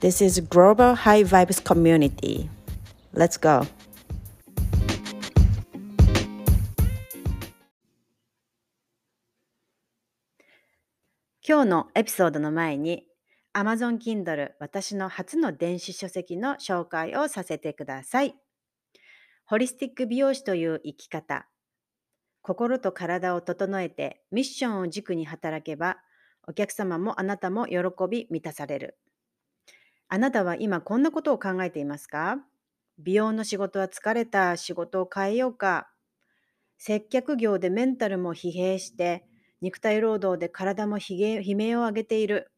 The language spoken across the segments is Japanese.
This is Global High Vibes Community. Let's go! 今日のエピソードの前に Amazon Kindle 私の初の電子書籍の紹介をさせてください。ホリスティック美容師という生き方心と体を整えてミッションを軸に働けば、お客様もあなたも喜び満たされる。あなたは今こんなことを考えていますか？美容の仕事は疲れた、仕事を変えようか？接客業でメンタルも疲弊して、肉体労働で体も悲鳴を上げている。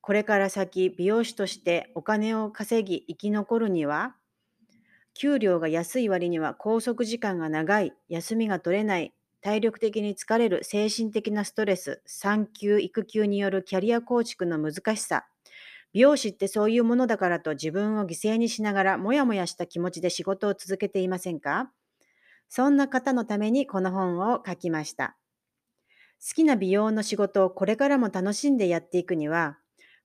これから先、美容師としてお金を稼ぎ生き残るには、給料が安い割には拘束時間が長い、休みが取れない、体力的に疲れる精神的なストレス、産休、育休によるキャリア構築の難しさ、美容師ってそういうものだからと自分を犠牲にしながらもやもやした気持ちで仕事を続けていませんか？そんな方のためにこの本を書きました。好きな美容の仕事をこれからも楽しんでやっていくには、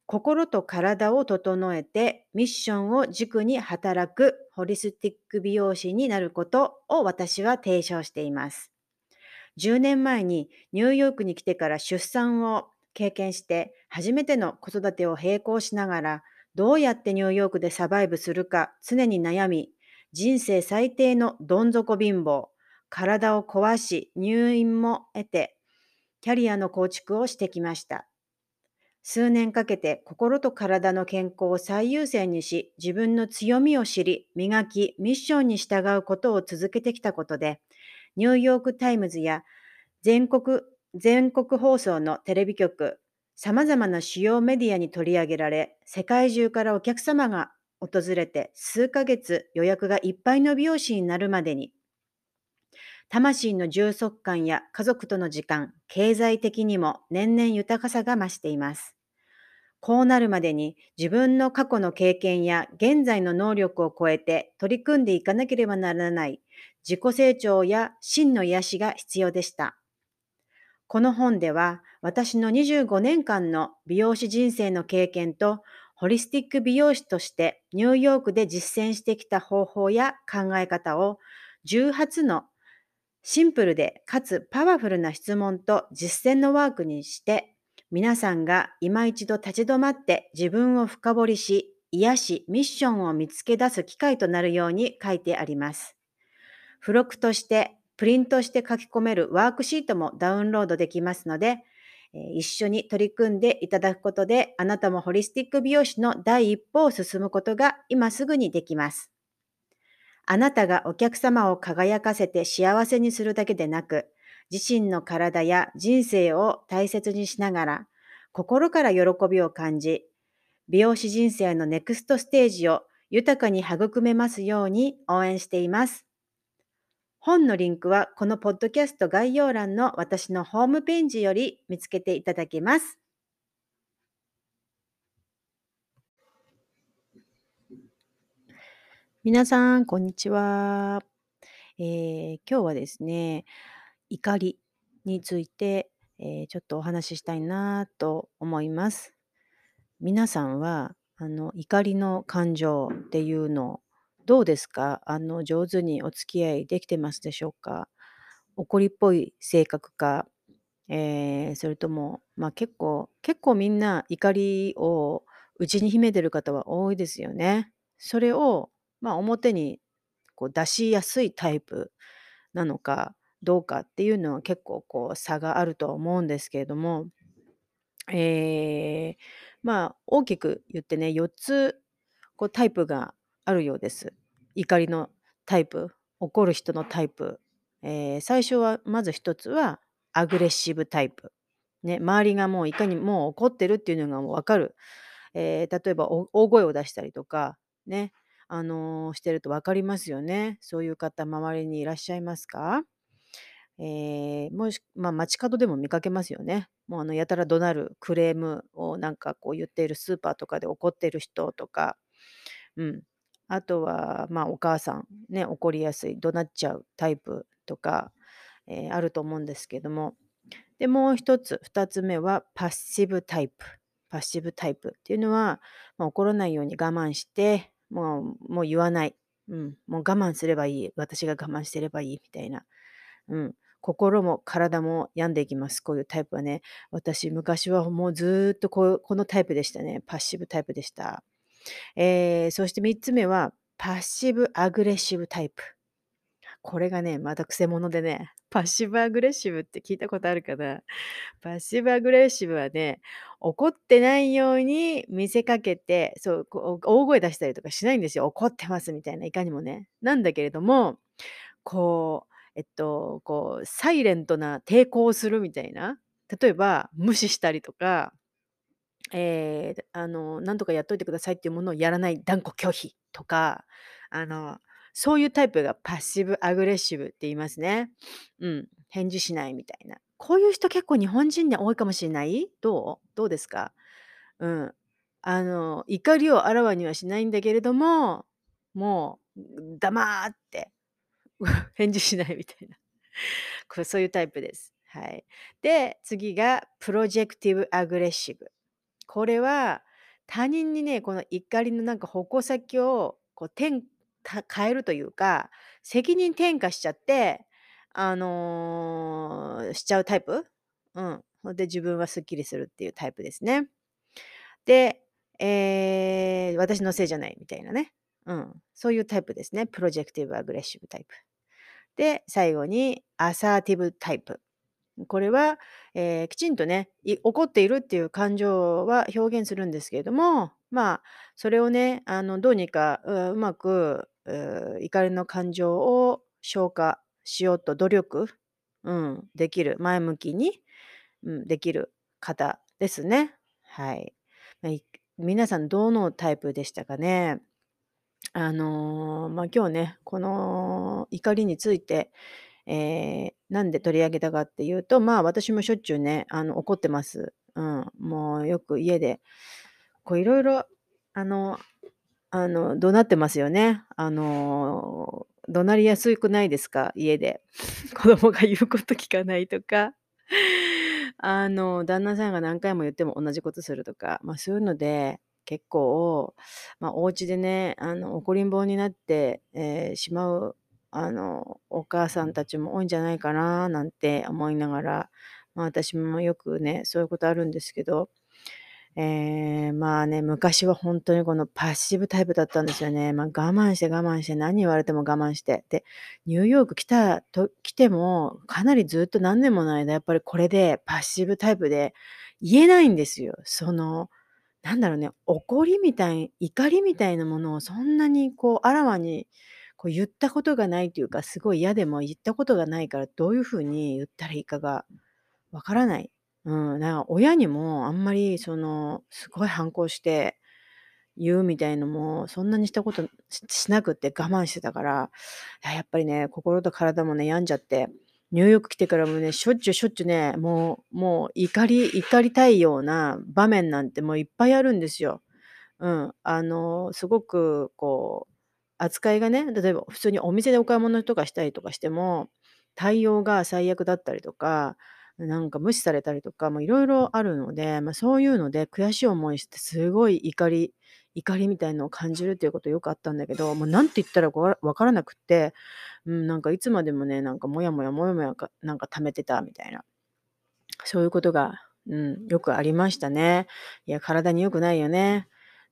心と体を整えてミッションを軸に働くホリスティック美容師になることを私は提唱しています。10年前にニューヨークに来てから出産を経験して初めての子育てを並行しながらどうやってニューヨークでサバイブするか常に悩み人生最低のどん底貧乏体を壊し入院も得てキャリアの構築をしてきました。数年かけて心と体の健康を最優先にし、自分の強みを知り、磨き、ミッションに従うことを続けてきたことで、ニューヨークタイムズや全国全国放送のテレビ局、様々な主要メディアに取り上げられ、世界中からお客様が訪れて数ヶ月予約がいっぱいの美容師になるまでに、魂の充足感や家族との時間、経済的にも年々豊かさが増しています。こうなるまでに自分の過去の経験や現在の能力を超えて取り組んでいかなければならない自己成長や真の癒しが必要でした。この本では私の25年間の美容師人生の経験とホリスティック美容師としてニューヨークで実践してきた方法や考え方を18のシンプルでかつパワフルな質問と実践のワークにして皆さんが今一度立ち止まって自分を深掘りし、癒し、ミッションを見つけ出す機会となるように書いてあります。付録としてプリントして書き込めるワークシートもダウンロードできますので、一緒に取り組んでいただくことで、あなたもホリスティック美容師の第一歩を進むことが今すぐにできます。あなたがお客様を輝かせて幸せにするだけでなく、自身の体や人生を大切にしながら、心から喜びを感じ、美容師人生のネクストステージを豊かに育めますように応援しています。本のリンクはこのポッドキャスト概要欄の私のホームページより見つけていただけます。皆さん、こんにちは。えー、今日はですね、怒りについて、えー、ちょっとお話ししたいなと思います。皆さんはあの怒りの感情っていうのどうですか？あの上手にお付き合いできてますでしょうか？怒りっぽい性格か、えー、それとも、まあ、結構結構みんな怒りを内に秘めてる方は多いですよね。それを、まあ、表にこう出しやすいタイプなのかどうかっていうのは結構こう差があるとは思うんですけれども、えー、まあ大きく言ってね4つこうタイプがあるようです。怒りのタイプ怒る人のタイプ、えー、最初はまず1つはアグレッシブタイプ、ね、周りがもういかにもう怒ってるっていうのが分かる、えー、例えば大声を出したりとかねあの、してると分かりますよね。そういう方、周りにいらっしゃいますか？ええ、もしま、街角でも見かけますよね。もう、あの、やたら怒鳴るクレームをなんかこう言っているスーパーとかで怒ってる人とか、うん。あとは、ま、お母さん、ね、怒りやすい、怒鳴っちゃうタイプとか、ええ、あると思うんですけども。で、もう一つ、2つ目はパッシブタイプ。パッシブタイプっていうのは、ま、怒らないように我慢して、もうもう言わない。うん、もう我慢すればいい、私が我慢してればいいみたいな。うん。心も体も病んでいきます、こういうタイプはね。私、昔はもうずっとこうこのタイプでしたね。パッシブタイプでした。ええ、そして3つ目は、パッシブアグレッシブタイプ。これがね、また曲者でね、パッシブアグレッシブって聞いたことあるかな？パッシブアグレッシブはね、怒ってないように見せかけて、そ、う大声出したりとかしないんですよ。怒ってますみたいな、いかにもね。なんだけれども、こう、えっと、こうサイレントな抵抗をするみたいな。例えば、無視したりとか、ええ、あの、なんとかやっといてくださいっていうものをやらない断固拒否とか、あの、そういうタイプがパッシブアグレッシブって言いますね。うん、返事しないみたいな。こういう人結構日本人に多いかもしれない？どう？どうですか？うん。あの、怒りをあらわにはしないんだけれども、もう、黙って、返事しないみたいな。これそういうタイプです。はい。で、次がプロジェクティブアグレッシブ。これは、他人にね、この怒りのなんか矛先をこうてんか変えるというか、責任転嫁しちゃって、あの、しちゃうタイプ？うん。で自分はすっきりするっていうタイプですね。で、ええ、私のせいじゃないみたいなね。うん。そういうタイプですね。プロジェクティブアグレッシブタイプ。で、最後にアサーティブタイプ。これは、ええ、きちんとね、怒っているっていう感情は表現するんですけれども、まあ、それをね、あの、どうにか、ううまく、う怒りの感情を消化しようと努力、うん、できる、前向きに、うん、できる方ですね。はい。ま、い皆さんどのタイプでしたかね？あの、ま、今日ね、この怒りについて、ええ、なんで取り上げたかっていうと、まあ、私もしょっちゅうね、あの、怒ってます。うん。もうよく家で、こう色々、あのあの、怒鳴ってますよね。あの、怒鳴りやすくないですか？家で。子供が言うこと聞かないとか、あの、旦那さんが何回も言っても同じことするとか、まあ、そういうので、結構、まあ、お家でね、あの、怒りん坊になって、ええ、しまう、あの、お母さんたちも多いんじゃないかななんて思いながら、ま、私もよくね、そういうことあるんですけど、ええ、まあね、昔はほんとにこのパッシブタイプだったんですよね。ま、我慢して我慢して、何言われても我慢して。で、ニューヨーク来たと来ても、かなりずっと何年もの間やっぱりこれでパッシブタイプで、言えないんですよ。その、なんだろうね、怒りみたい怒りみたいなものをそんなにこうあらわに、こう言ったことがないというか、すごい嫌でも言ったことがないから、どういう風に言ったらいいかが分からない。うん、なんか親にもあんまりその、すごい反抗して言うみたいのも、そんなにしたことしなくって我慢してたから、や、やっぱりね、心と体もね、病んじゃって、ニューヨーク来てからもね、しょっちゅうしょっちゅうね、もうもう怒り怒りたいような場面なんてもういっぱいあるんですよ。うん。あの、すごくこう、扱いがね、例えば普通にお店でお買い物とかしたりとかしても、対応が最悪だったりとか、なんか無視されたりとか、もう色々あるので、まあ、そういうので悔しい思いしてすごい怒り怒りみたいのを感じるっていうことよくあったんだけど、もう何て言ったらわ分からなくって、うん、なんかいつまでもね、なんかモヤモヤモヤモヤかなんか溜めてたみたいな。そういうことが、うん、よくありましたね。いや、体に良くないよね。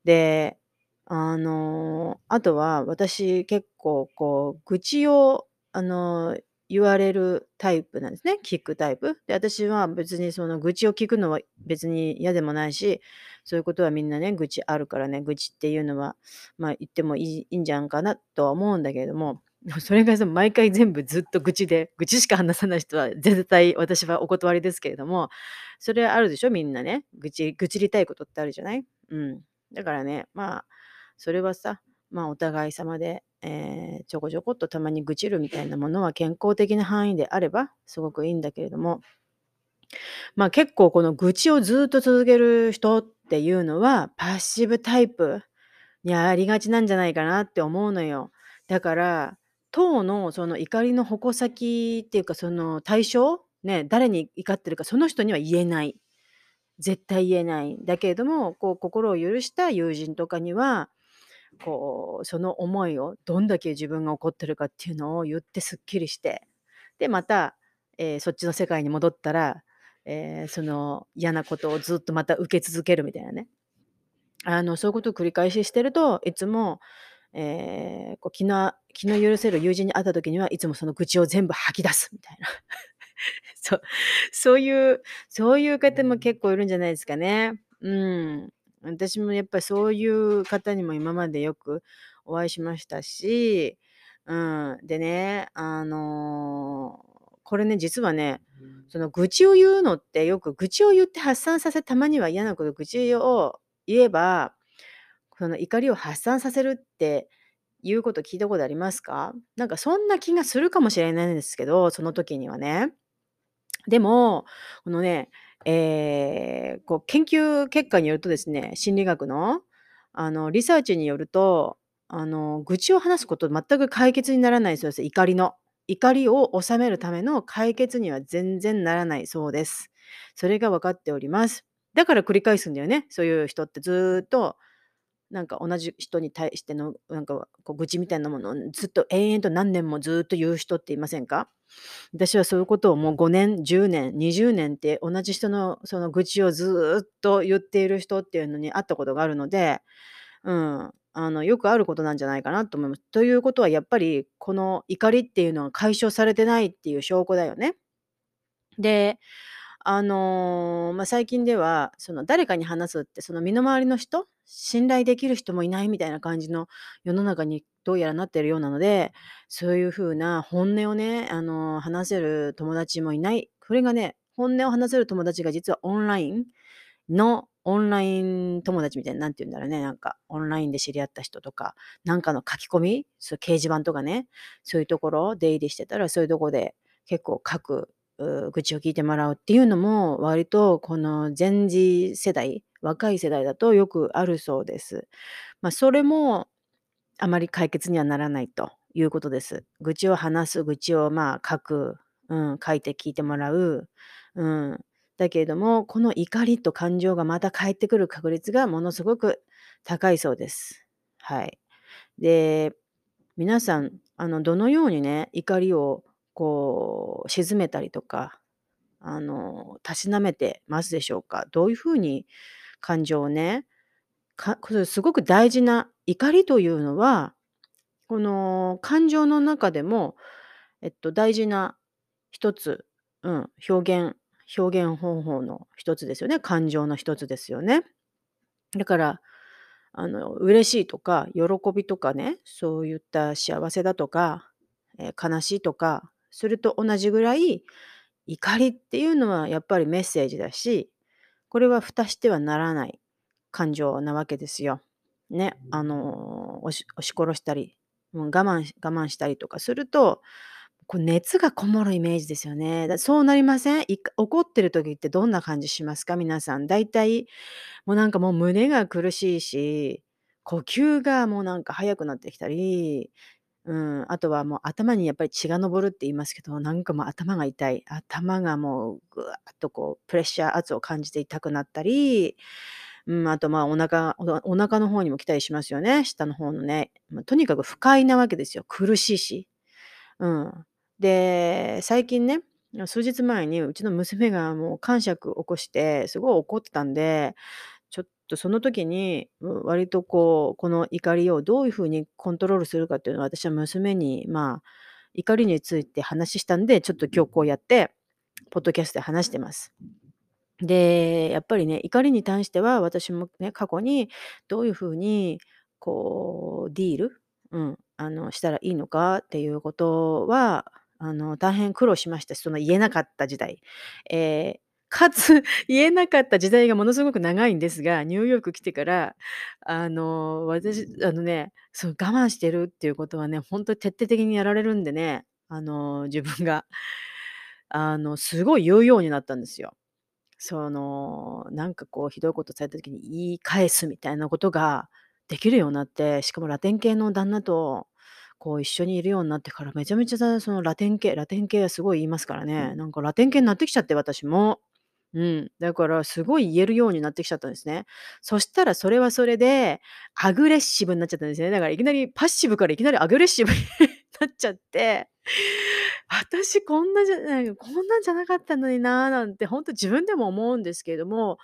で、あの、あとは私結構こう愚痴をあの、言われるタイプなんですね。聞くタイプ。で、私は別にその愚痴を聞くのは別に嫌でもないし、そういうことはみんなね、愚痴あるからね、愚痴っていうのは、まあ、言ってもいいいいんじゃんかなとは思うんだけれども、それがさ、毎回全部ずっと愚痴で、愚痴しか話さない人は絶対私はお断りですけれども、それあるでしょ、みんなね。愚痴愚痴りたいことってあるじゃない？うん。だからね、まあ、それはさ、まあ、お互い様で、えーちょこちょこっとたまに愚痴るみたいなものは健康的な範囲であればすごくいいんだけれども、まあ、結構この愚痴をずっと続ける人っていうのはパッシブタイプにありがちなんじゃないかなって思うのよ。だから当のその怒りの矛先っていうかその対象ね誰に怒ってるかその人には言えない絶対言えないだけれどもこう心を許した友人とかにはこう その思いをどんだけ自分が怒ってるかっていうのを言ってすっきりしてでまた、えーそっちの世界に戻ったら、えーその嫌なことをずっとまた受け続けるみたいなねあのそういうことを繰り返ししてるといつも、えーこう気の気の許せる友人に会った時にはいつもその愚痴を全部吐き出すみたいな そうそういうそういう方も結構いるんじゃないですかね。うん。私もやっぱりそういう方にも今までよくお会いしましたし、うん。でね、あの、これね、実はね、その愚痴を言うのってよく愚痴を言って発散させたまには嫌なこと愚痴を言えば、その怒りを発散させるっていうこと聞いたことありますか？なんかそんな気がするかもしれないんですけど、その時にはね。でも、このね、えーこう研究結果によるとですね、心理学の、あの、リサーチによると、あの、愚痴を話すこと全く解決にならないそうです。怒りの。怒りを収めるための解決には全然ならないそうです。それが分かっております。だから繰り返すんだよね。そういう人ってずっと、なんか同じ人に対しての、なんかこう愚痴みたいなものをずっと延々と何年もずっと言う人っていませんか？私はそういうことをもう5年、10年、20年って同じ人のその愚痴をずっと言っている人っていうのに会ったことがあるので、うん、あの、よくあることなんじゃないかなと思います。ということはやっぱりこの怒りっていうのは解消されてないっていう証拠だよね。で、あの、まあ、最近では、その誰かに話すって、その身の回りの人、信頼できる人もいないみたいな感じの世の中にどうやらなってるようなので、そういう風な本音をね、あの、話せる友達もいない。これがね、本音を話せる友達が実はオンラインのオンライン友達みたいな、なんて言うんだろうね、なんかオンラインで知り合った人とか、なんかの書き込み、そう掲示板とかね、そういうところ出入りしてたら、そういうとこで結構書く愚痴を聞いてもらうっていうのも割とこの前次世代若い世代だとよくあるそうです。まあ、それもあまり解決にはならないということです。愚痴を話す愚痴をまあ書く、うん、書いて聞いてもらう、うん、だけれどもこの怒りと感情がまた返ってくる確率がものすごく高いそうです。はい。で皆さんあのどのようにね怒りをこう鎮めたりとかあのたしなめてますでしょうか？どういうふうに感情をねかすごく大事な怒りというのはこの感情の中でも、えっと、大事な一つ、うん、表現表現方法の一つですよね感情の一つですよね。だからあの嬉しいとか喜びとかねそういった幸せだとか、えー悲しいとかそれと同じぐらい怒りっていうのはやっぱりメッセージだしこれは蓋してはならない感情なわけですよ。ねあの押し殺したりもう我慢し我慢したりとかするとこう熱がこもるイメージですよね。だそうなりません？怒ってる時ってどんな感じしますか？皆さん。だいたいもうなんかもう胸が苦しいし、呼吸がもうなんか速くなってきたり、うん、あとはもう頭にやっぱり血が上るって言いますけど、なんかもう頭が痛い。頭がもうぐわっとこうプレッシャー圧を感じて痛くなったり、うん、あとまあお腹おお腹の方にも来たりしますよね。下の方のね。まあ、とにかく不快なわけですよ。苦しいし。うん。で、最近ね、数日前にうちの娘がもう癇癪起こしてすごい怒ってたんで、とその時に、うん、割とこう、この怒りをどういう風にコントロールするかっていうのは私は娘にまあ、怒りについて話したんで、ちょっと今日こうやってポッドキャストで話してます。で、やっぱりね、怒りに対しては私もね、過去にどういう風にこうディール、うん、あのしたらいいのかっていうことは、あの大変苦労しましたし、その言えなかった時代、えーかつ、言えなかった時代がものすごく長いんですが、ニューヨーク来てから、あの、私、あのね、そう、我慢してるっていうことはね、ほんと徹底的にやられるんでね、あの、自分が、あの、すごい言うようになったんですよ。その、なんかこうひどいことされた時に言い返すみたいなことができるようになって、しかもラテン系の旦那と、こう一緒にいるようになってからめちゃめちゃさそのラテン系ラテン系はすごい言いますからね。なんかラテン系になってきちゃって、私も。うん、だからすごい言えるようになってきちゃったんですね。そしたらそれはそれで、アグレッシブになっちゃったんですね。だからいきなりパッシブからいきなりアグレッシブに なっちゃって、私こんなじゃないこんなんじゃなかったのにな、なんてほんと自分でも思うんですけれども、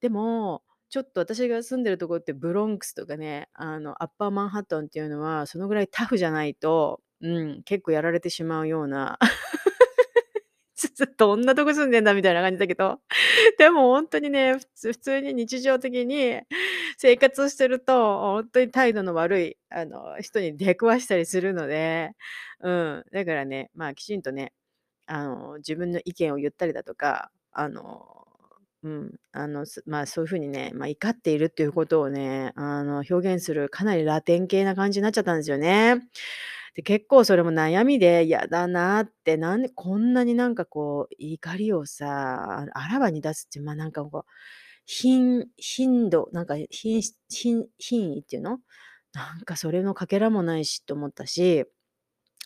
でも、ちょっと私が住んでるところってブロンクスとかね、あの、アッパーマンハッタンっていうのは、そのぐらいタフじゃないと、うん、結構やられてしまうような どんなとこ住んでんだみたいな感じだけど、でもほんとにね、ふつ普通に日常的に生活をしてると、ほんとに態度の悪い、あの、人に出くわしたりするので、うん、だからね、まあ、きちんとね、あの、自分の意見を言ったりだとか、あの、うん、あの、まあ、そういう風にね、まあ、怒っているっていうことをね、あの、表現するかなりラテン系な感じになっちゃったんですよね。で、結構それも悩みで、やだなって、なんでこんなになんかこう怒りをさ、あらわに出すって、まあ、なんかこう、頻頻度、なんか、ひんしひん品位っていうの？なんかそれのかけらもないしと思ったし、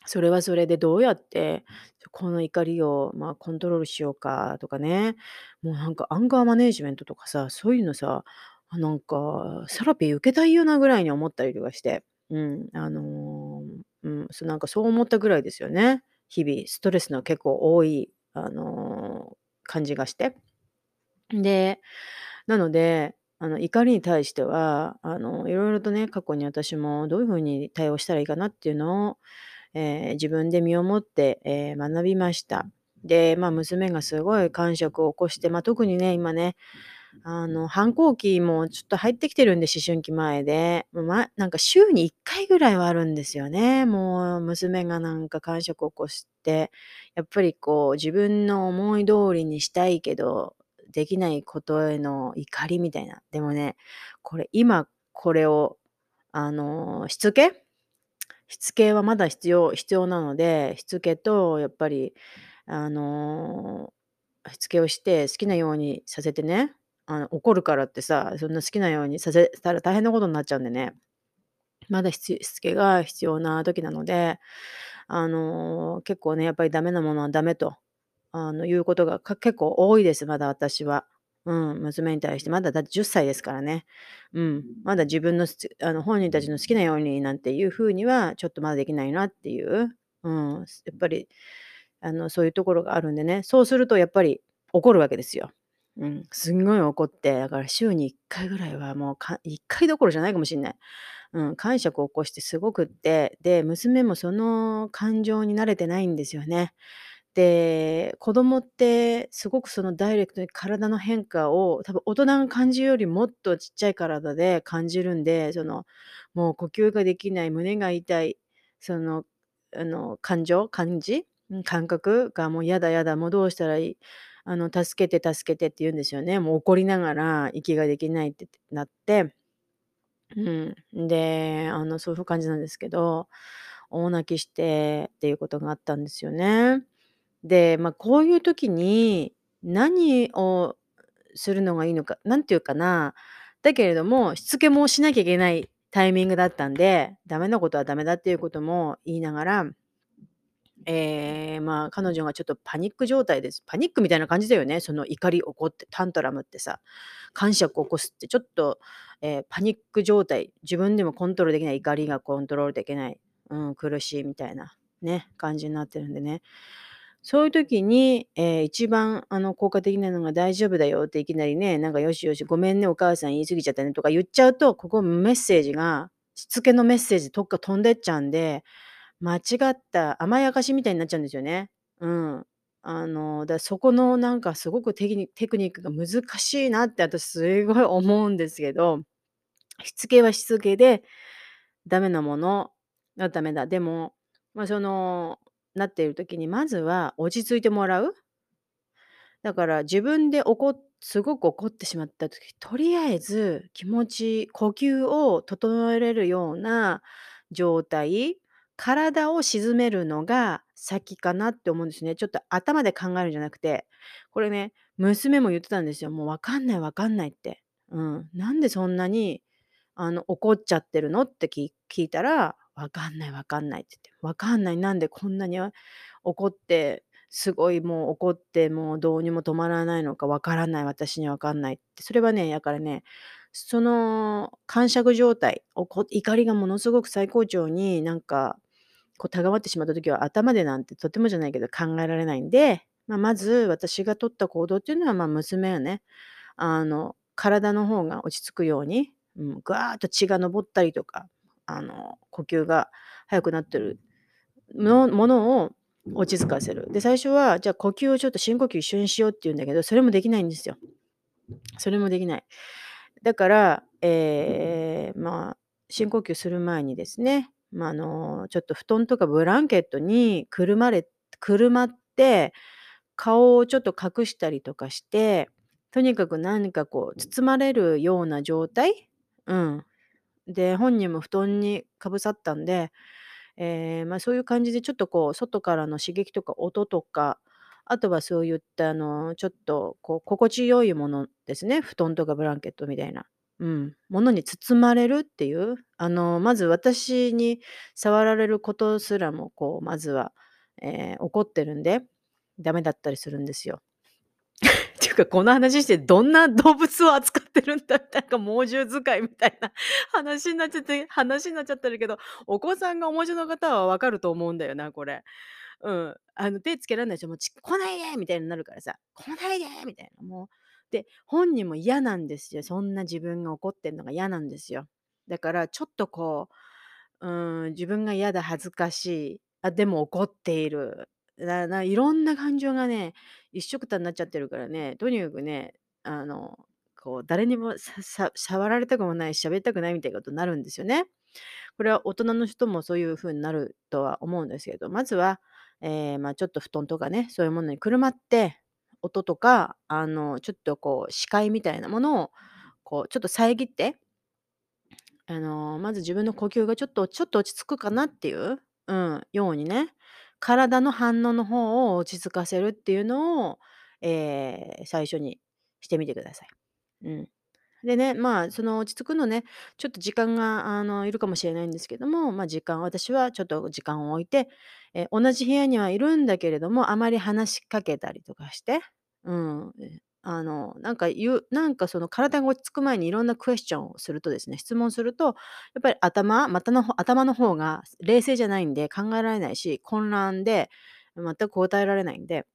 それはそれでどうやって、この怒りを、まあ、コントロールしようかとかね、もうなんかアンガーマネジメントとかさ、そういうのさ、なんかセラピー受けたいようなぐらいに思ったりとかして、うん、あの、うん、そなんかそう思ったぐらいですよね。日々ストレスの結構多い、あの、感じがして。で、なので、あの、怒りに対しては、あの、色々とね、過去に私もどういう風に対応したらいいかなっていうのを、ええ、自分で身をもって、ええ、学びました。で、まあ、娘がすごい癇癪を起こして、ま、特にね、今ね、あの、反抗期もちょっと入ってきてるんで、思春期前で、もう、まなんか週に1回ぐらいはあるんですよね。もう娘がなんか癇癪を起こして、やっぱりこう自分の思い通りにしたいけど、できないことへの怒りみたいな。でもね、これ今これを、あの、しつけ？しつけはまだ必要必要なので、しつけとやっぱり、あの、しつけをして好きなようにさせてね、あの、怒るからってさ、そんな好きなようにさせたら大変なことになっちゃうんでね。まだしつけが必要な時なので、あの、結構ね、やっぱりダメなものはダメと、あの、いうことが、結構多いです、まだ私は。うん、娘に対して、まだだって10歳ですからね。うん、まだ自分のあの、本人たちの好きなようになんていう風には、ちょっとまだできないなっていう、うん、やっぱり、あの、そういうところがあるんでね、そうするとやっぱり怒るわけですよ。すんごい怒って、だから週に1回ぐらいはもう、か1回どころじゃないかもしんない。うん、癇癪を起こしてすごくって、で、娘もその感情に慣れてないんですよね。で、子供ってすごくそのダイレクトに体の変化を多分大人が感じるよりもっとちっちゃい体で感じるんで、その、もう呼吸ができない、胸が痛い、その、あの、感情感じ？感覚がもう「やだやだ、もうどうしたらいい？あの、助けて助けて」って言うんですよね。もう怒りながら息ができないってなってうん、で、あの、そういう感じなんですけど、大泣きしてっていうことがあったんですよね。で、まあ、こういう時に何をするのがいいのか、なんていうかな、だけれども、しつけもしなきゃいけないタイミングだったんで、ダメなことはダメだっていうことも言いながら、ええ、まあ、彼女がちょっとパニック状態です。パニックみたいな感じだよね、その怒り怒ってタントラムってさ、癇癪を起こすってちょっと、ええ、パニック状態、自分でもコントロールできない怒りがコントロールできない、うん、苦しいみたいな、ね、感じになってるんでね。そういう時に、ええ、一番あの、効果的なのが「大丈夫だよ」っていきなりね、なんか「よしよし、ごめんね、お母さん言い過ぎちゃったね」とか言っちゃうと、ここメッセージが、しつけのメッセージどっか飛んでっちゃうんで、間違った甘やかしみたいになっちゃうんですよね。うん。あの、だ、そこのなんかすごくテテクニックが難しいなって私すごい思うんですけど、しつけはしつけで、ダメなものはダメだ。でも、ま、その、なっている時にまずは落ち着いてもらう。だから自分で怒すごく怒ってしまった時、とりあえず気持ち、呼吸を整えれるような状態、体を鎮めるのが先かなって思うんですね。ちょっと頭で考えるんじゃなくて、これね、娘も言ってたんですよ。もう分かんない分かんないって。うん。なんでそんなにあの怒っちゃってるのって聞いたら、分かんない分かんないって言って、分かんない、なんでこんなに怒ってすごいもう怒って、もうどうにも止まらないのかわからない、私にわかんないって。それはね、だからね、その癇癪状態、怒りがものすごく最高潮になんか、こう高まってしまった時は頭でなんてとてもじゃないけど考えられないんで、まあ、まず私が取った行動っていうのは、まあ、娘はね、あの、体の方が落ち着くように、うん、ぐわーっと血が上ったりとか、あの、呼吸が速くなってるのものを落ち着かせる。で、最初は、じゃあ呼吸をちょっと深呼吸一緒にしようって言うんだけど、それもできないんですよ。それもできない。だから、えー、まあ、深呼吸する前にですね、まあ、あの、ちょっと布団とかブランケットにくるまれくるまって、顔をちょっと隠したりとかして、とにかく何かこう包まれるような状態？うん。で、本人も布団にかぶさったんでえー、まあ、そういう感じでちょっとこう外からの刺激とか音とか、あとはそういったあの、ちょっとこう心地よいものですね。布団とかブランケットみたいな。うん、ものに包まれるっていう、あの、まず私に触られることすらもこう、まずは、えー、怒ってるんで、ダメだったりするんですよ。っていうか、この話してどんな動物を扱ってるんだなんか猛獣使いみたいな話になっちゃって、話になっちゃってるけど、お子さんがお持ちの方はわかると思うんだよな、これ。うん。あの、手つけられない人もち来ないでみたいになるからさ、来ないでみたいな、もう。で、本人も嫌なんですよ。そんな自分が怒ってんのが嫌なんですよ。だから、ちょっとこう、うん、自分が嫌だ、恥ずかしい、あ、でも怒っている。なないろんな感情がね、一緒くたになっちゃってるからね、とにかくね、あの、こう誰にも触られたくもない、喋りたくないみたいなことになるんですよね。これは大人の人もそういう風になるとは思うんですけど、まずは、ええ、ま、ちょっと布団とかね、そういうものにくるまって、音とか、あの、ちょっとこう視界みたいなものを、こうちょっと遮ってあの、まず自分の呼吸がちょっとちょっと落ち着くかなっていう、うん、ようにね、体の反応の方を落ち着かせるっていうのを、えー最初にしてみてください。うん。でね、まあ、その落ち着くのね、ちょっと時間が、あの、いるかもしれないんですけども、まあ、時間私はちょっと時間を置いて、え、同じ部屋にはいるんだけれども、あまり話しかけたりとかして、うん、あの、なんか言うなんかその体が落ち着く前にいろんなクエスチョンをするとですね、質問すると、やっぱり頭またの頭の方が冷静じゃないんで考えられないし、混乱で全く答えられないんで、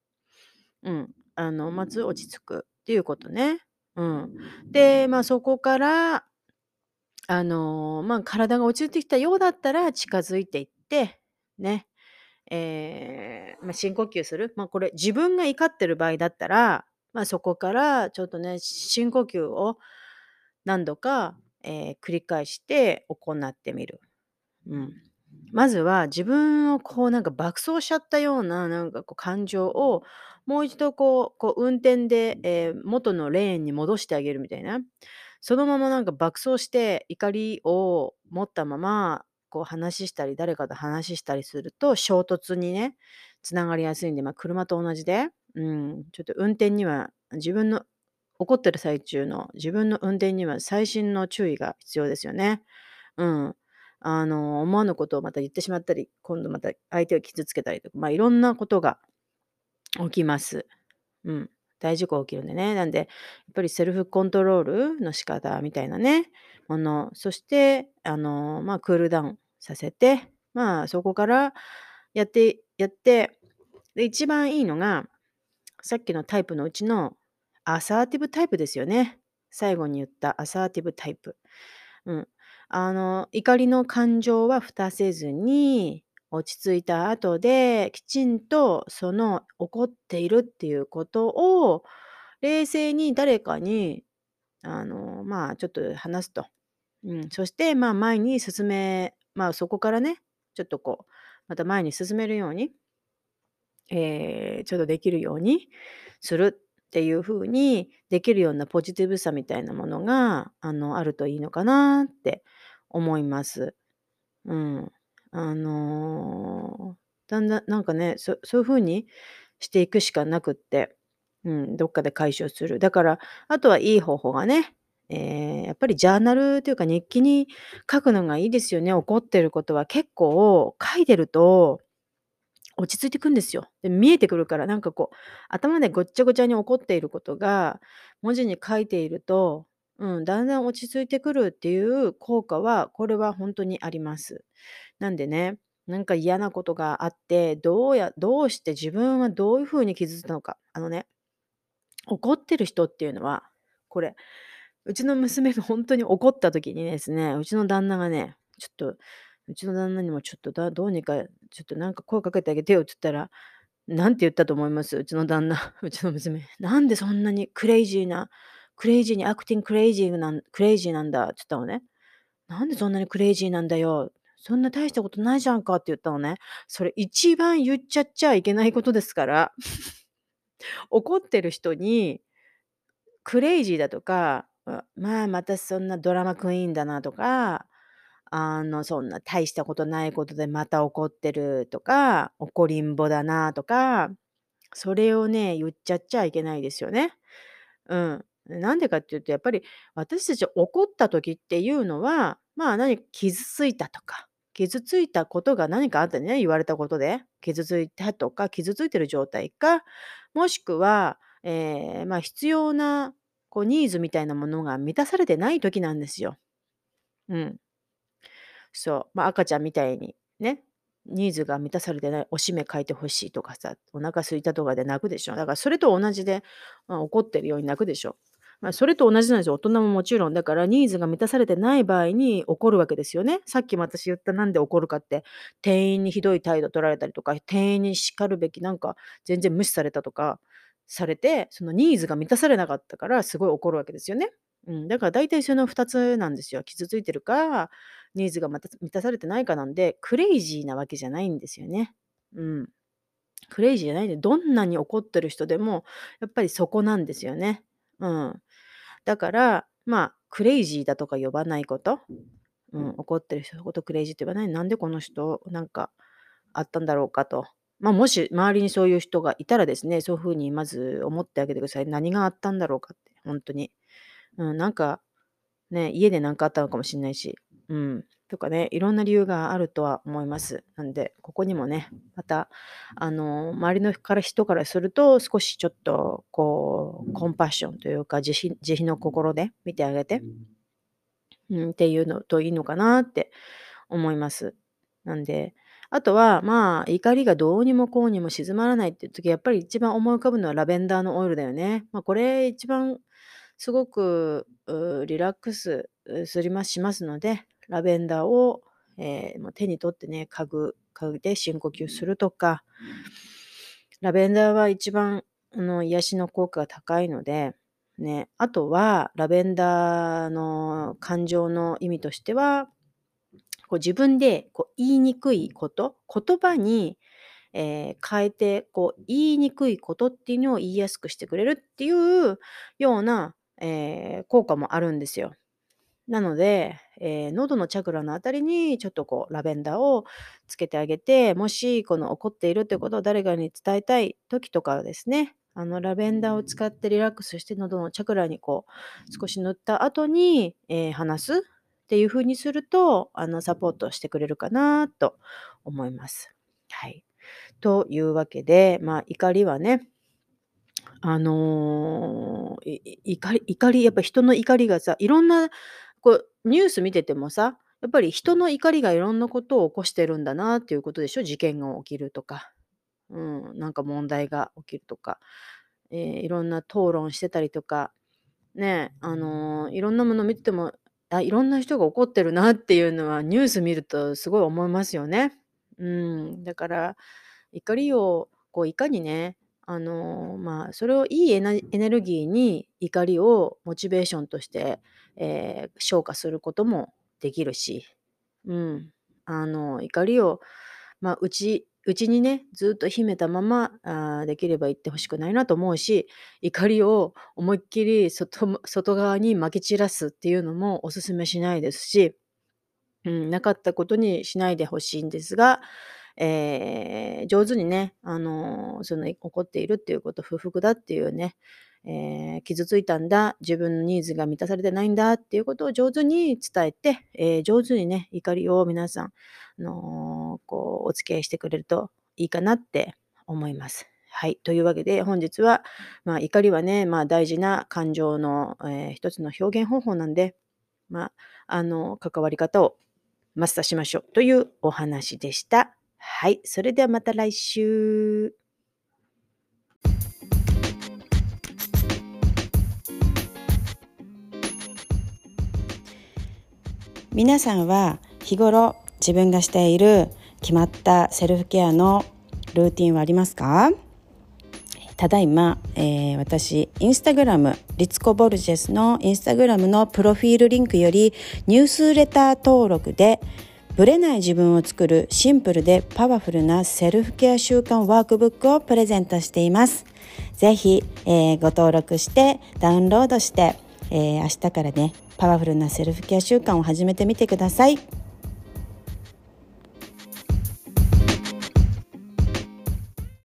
うん、あの、まず落ち着くっていうことね。うん。で、まあ、そこから、あの、まあ、体が落ちてきたようだったら近づいていって、ね、ええ、まあ、深呼吸する。まあ、これ自分が怒ってる場合だったらまあ、そこからちょっとね、深呼吸を何度か、えー繰り返して行ってみる。うん。まずは自分をこうなんか爆走しちゃったようななんかこう感情をもう一度こうこう運転で、えー元のレーンに戻してあげるみたいな。そのままなんか爆走して怒りを持ったままこう話したり誰かと話したりすると衝突にねつながりやすいんで、まあ、車と同じでうん、ちょっと運転には自分の怒ってる最中の自分の運転には細心の注意が必要ですよね。うん。あの、思わぬことをまた言ってしまったり、今度また相手を傷つけたりとか、まあ、いろんなことが起きます。うん。大事故起きるんでね。なんで、やっぱりセルフコントロールの仕方みたいなね、もの、そして、あの、まあ、クールダウンさせて、まあ、そこからやって、やって、で、一番いいのが、さっきのタイプのうちのアサーティブタイプですよね。最後に言ったアサーティブタイプ。うん。あの、怒りの感情は蓋せずに、落ち着いた後で、きちんとその怒っているっていうことを、冷静に誰かに、あの、まあ、ちょっと話すと。うん。そして、まあ、前に進めまあ、そこからね、ちょっとこう、また前に進めるようにえー、ちょっとできるようにする。っていう風にできるようなポジティブさみたいなものが、あの、あるといいのかなって思います。うん。あの、だんだんなんかね、そそういう風にしていくしかなくって、うん、どっかで解消する。だから、あとはいい方法がね、えーやっぱりジャーナルというか日記に書くのがいいですよね。起こってることは結構書いてると落ち着いてくんですよ。で、見えてくるから、なんかこう、頭でごっちゃごちゃに起こっていることが、文字に書いていると、うん、だんだん落ち着いてくるっていう効果は、これは本当にあります。なんでね、なんか嫌なことがあって、どうやどうして自分はどういう風に気づいたのか。あのね、怒ってる人っていうのは、これ、うちの娘が本当に怒った時にですね、うちの旦那がね、ちょっと、うちの旦那にもちょっとだどうにか、ちょっとなんか声かけてあげてよって言ったら、なんて言ったと思います？うちの旦那、うちの娘。なんでそんなにクレイジーなクレイジーに acting crazy なんクレイジーなんだ？って言ったのね。なんでそんなにクレイジーなんだよ？そんな大したことないじゃんかって言ったのね。それ一番言っちゃっちゃいけないことですから。怒ってる人にクレイジーだとか、まあ、またそんなドラマクイーンだなとか、あの、そんな大したことないことでまた怒ってるとか、怒りんぼだなとか、それをね、言っちゃっちゃいけないですよね。うん。なんでかっていうと、やっぱり私たち怒った時っていうのは、まあ、何か傷ついたとか、傷ついたことが何かあったね、言われたことで、傷ついたとか、傷ついてる状態か、もしくは、ええ、まあ、必要なこうニーズみたいなものが満たされてない時なんですよ。うん。そう。まあ、赤ちゃんみたいにね、ニーズが満たされてない、おしめ替えてほしいとかさ、お腹空いたとかで泣くでしょ。だからそれと同じで、まあ、怒ってるように泣くでしょ。まあ、それと同じなんですよ。大人ももちろん。だからニーズが満たされてない場合に怒るわけですよね。さっきも私言ったなんで怒るかって、店員にひどい態度取られたりとか、店員に叱るべきなんか全然無視されたとかされて、そのニーズが満たされなかったからすごい怒るわけですよね。うん、だから大体その2つなんですよ。傷ついてるか、ニーズがまた満たされてないかなんで、クレイジーなわけじゃないんですよね。うん。クレイジーじゃないんで、どんなに怒ってる人でも、やっぱりそこなんですよね。うん。だから、まあ、クレイジーだとか呼ばないこと、うん、怒ってる人のことクレイジーって言わない。なんでこの人、なんかあったんだろうかと。まあ、もし周りにそういう人がいたらですね、そういうふうにまず思ってあげてください。何があったんだろうかって、本当に。うん、なんか、ね、家で何かあったのかもしれないし、うん、とかね、いろんな理由があるとは思います。なんで、ここにもね、また、あの、周りのから人からすると、少しちょっと、こう、コンパッションというか、慈悲慈悲の心で見てあげて、うん、っていうのといいのかなって思います。なんで、あとは、まあ、怒りがどうにもこうにも静まらないっていう時、やっぱり一番思い浮かぶのはラベンダーのオイルだよね。まあ、これ一番すごく、うリラックス、うすりましますので、ラベンダーを、ええ、もう手に取ってね、嗅ぐ嗅いで深呼吸するとか、ラベンダーは一番、あの、癒しの効果が高いので、ね、あとはラベンダーの感情の意味としては、こう自分でこう言いにくいこと、言葉に、えー変えて、こう言いにくいことっていうのを言いやすくしてくれるっていうような、えー効果もあるんですよ。なので、えー喉のチャクラのあたりにちょっとこうラベンダーをつけてあげて、もしこの怒っているってことを誰かに伝えたい時とかはですね、あのラベンダーを使ってリラックスして喉のチャクラにこう少し塗った後に、えー話すっていう風にすると、あのサポートしてくれるかなと思います。はい。というわけで、まあ怒りはね、あの、いい怒り怒りやっぱ人の怒りがさ、いろんなこうニュース見ててもさ、やっぱり人の怒りがいろんなことを起こしてるんだなっていうことでしょ？事件が起きるとか、うん、なんか問題が起きるとか、えーいろんな討論してたりとか、ね、あの、いろんなもの見てても、あ、いろんな人が怒ってるなっていうのはニュース見るとすごい思いますよね。うん、だから怒りをこういかにね、あの、まあ、それをいいエネルギーに怒りをモチベーションとして、えー消化することもできるし、うん、あの、怒りを、まあ、打ちうちにね、ずっと秘めたまま、あできれば言ってほしくないなと思うし、怒りを思いっきり外外側に撒き散らすっていうのもお勧めしないですし、うん、なかったことにしないでほしいんですが、えー、上手にね、あのー、その怒っているっていうこと、不服だっていうね、えー、傷ついたんだ、自分のニーズが満たされてないんだっていうことを上手に伝えて、え、上手にね、怒りを皆さん、あの、こう、お付き合いしてくれるといいかなって思います。はい。というわけで、本日は、まあ、怒りはね、まあ、大事な感情の、えー、一つの表現方法なんで、まあ、あの、関わり方をマスターしましょうというお話でした。はい。それではまた来週。皆さんは日頃自分がしている決まったセルフケアのルーティンはありますか？ただいま、えー、私、インスタグラム、リツコ・ボルジェスのインスタグラムのプロフィールリンクよりニュースレター登録でブレない自分を作るシンプルでパワフルなセルフケア習慣ワークブックをプレゼントしています。ぜひ、えー、ご登録してダウンロードして、えー、明日からねパワフルなセルフケア習慣を始めてみてください。